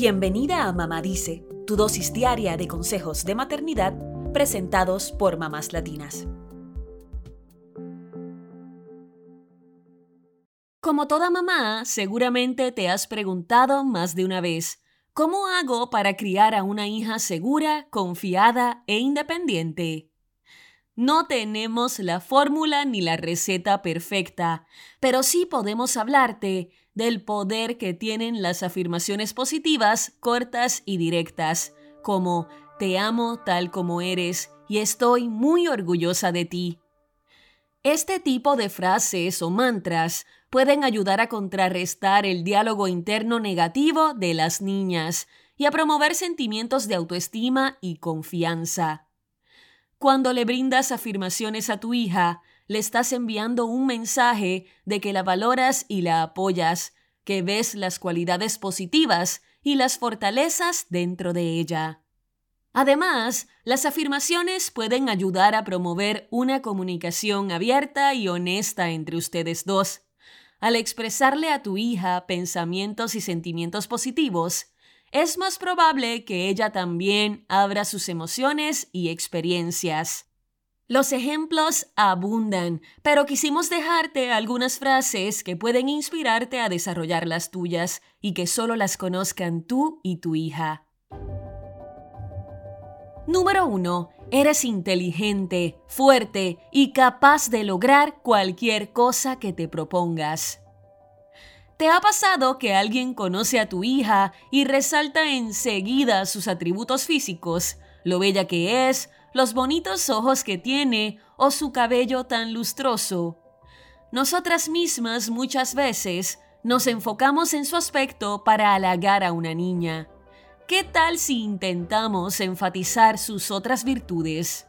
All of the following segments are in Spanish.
Bienvenida a Mamá Dice, tu dosis diaria de consejos de maternidad presentados por mamás latinas. Como toda mamá, seguramente te has preguntado más de una vez, ¿cómo hago para criar a una hija segura, confiada e independiente? No tenemos la fórmula ni la receta perfecta, pero sí podemos hablarte del poder que tienen las afirmaciones positivas cortas y directas, como te amo tal como eres y estoy muy orgullosa de ti. Este tipo de frases o mantras pueden ayudar a contrarrestar el diálogo interno negativo de las niñas y a promover sentimientos de autoestima y confianza. Cuando le brindas afirmaciones a tu hija, le estás enviando un mensaje de que la valoras y la apoyas, que ves las cualidades positivas y las fortalezas dentro de ella. Además, las afirmaciones pueden ayudar a promover una comunicación abierta y honesta entre ustedes dos. Al expresarle a tu hija pensamientos y sentimientos positivos, es más probable que ella también abra sus emociones y experiencias. Los ejemplos abundan, pero quisimos dejarte algunas frases que pueden inspirarte a desarrollar las tuyas y que solo las conozcan tú y tu hija. Número 1. Eres inteligente, fuerte y capaz de lograr cualquier cosa que te propongas. ¿Te ha pasado que alguien conoce a tu hija y resalta enseguida sus atributos físicos, lo bella que es, los bonitos ojos que tiene o su cabello tan lustroso? Nosotras mismas muchas veces nos enfocamos en su aspecto para halagar a una niña. ¿Qué tal si intentamos enfatizar sus otras virtudes?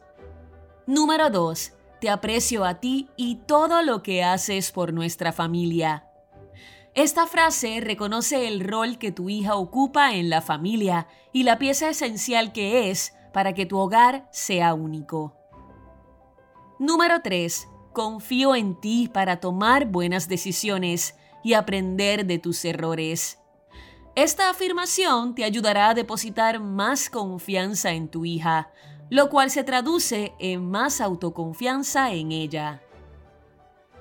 Número 2. Te aprecio a ti y todo lo que haces por nuestra familia. Esta frase reconoce el rol que tu hija ocupa en la familia y la pieza esencial que es para que tu hogar sea único. Número 3. Confío en ti para tomar buenas decisiones y aprender de tus errores. Esta afirmación te ayudará a depositar más confianza en tu hija, lo cual se traduce en más autoconfianza en ella.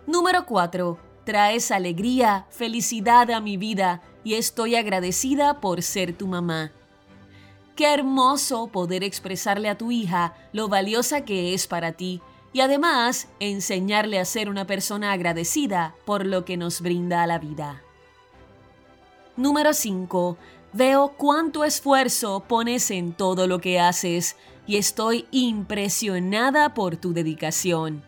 Número 4 Traes alegría, felicidad a mi vida y estoy agradecida por ser tu mamá. Qué hermoso poder expresarle a tu hija lo valiosa que es para ti y además enseñarle a ser una persona agradecida por lo que nos brinda a la vida. Número 5. Veo cuánto esfuerzo pones en todo lo que haces y estoy impresionada por tu dedicación.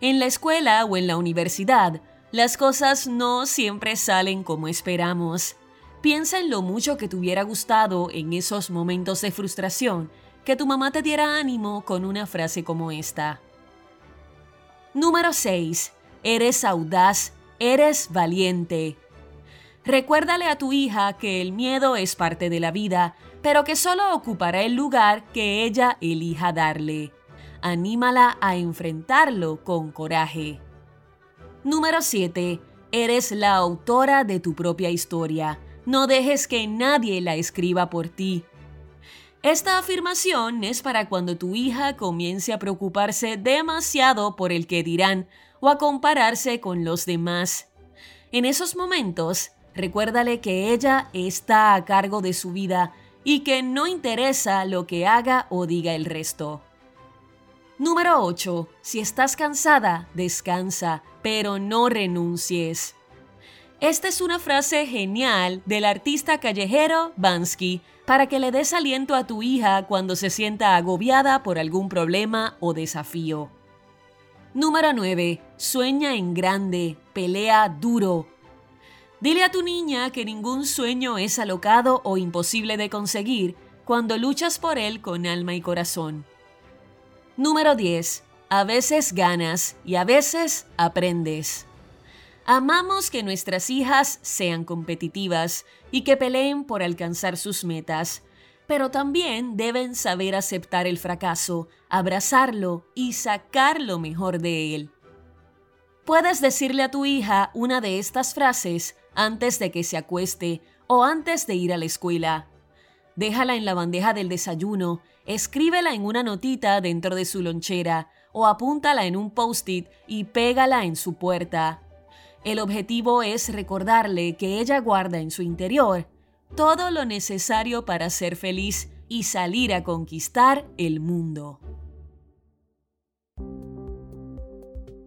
En la escuela o en la universidad, las cosas no siempre salen como esperamos. Piensa en lo mucho que te hubiera gustado en esos momentos de frustración que tu mamá te diera ánimo con una frase como esta. Número 6. Eres audaz, eres valiente. Recuérdale a tu hija que el miedo es parte de la vida, pero que solo ocupará el lugar que ella elija darle. Anímala a enfrentarlo con coraje. Número 7. Eres la autora de tu propia historia. No dejes que nadie la escriba por ti. Esta afirmación es para cuando tu hija comience a preocuparse demasiado por el que dirán o a compararse con los demás. En esos momentos, recuérdale que ella está a cargo de su vida y que no interesa lo que haga o diga el resto. Número 8. Si estás cansada, descansa, pero no renuncies. Esta es una frase genial del artista callejero Bansky para que le des aliento a tu hija cuando se sienta agobiada por algún problema o desafío. Número 9. Sueña en grande, pelea duro. Dile a tu niña que ningún sueño es alocado o imposible de conseguir cuando luchas por él con alma y corazón. Número 10. A veces ganas y a veces aprendes. Amamos que nuestras hijas sean competitivas y que peleen por alcanzar sus metas, pero también deben saber aceptar el fracaso, abrazarlo y sacar lo mejor de él. Puedes decirle a tu hija una de estas frases antes de que se acueste o antes de ir a la escuela. Déjala en la bandeja del desayuno, escríbela en una notita dentro de su lonchera o apúntala en un post-it y pégala en su puerta. El objetivo es recordarle que ella guarda en su interior todo lo necesario para ser feliz y salir a conquistar el mundo.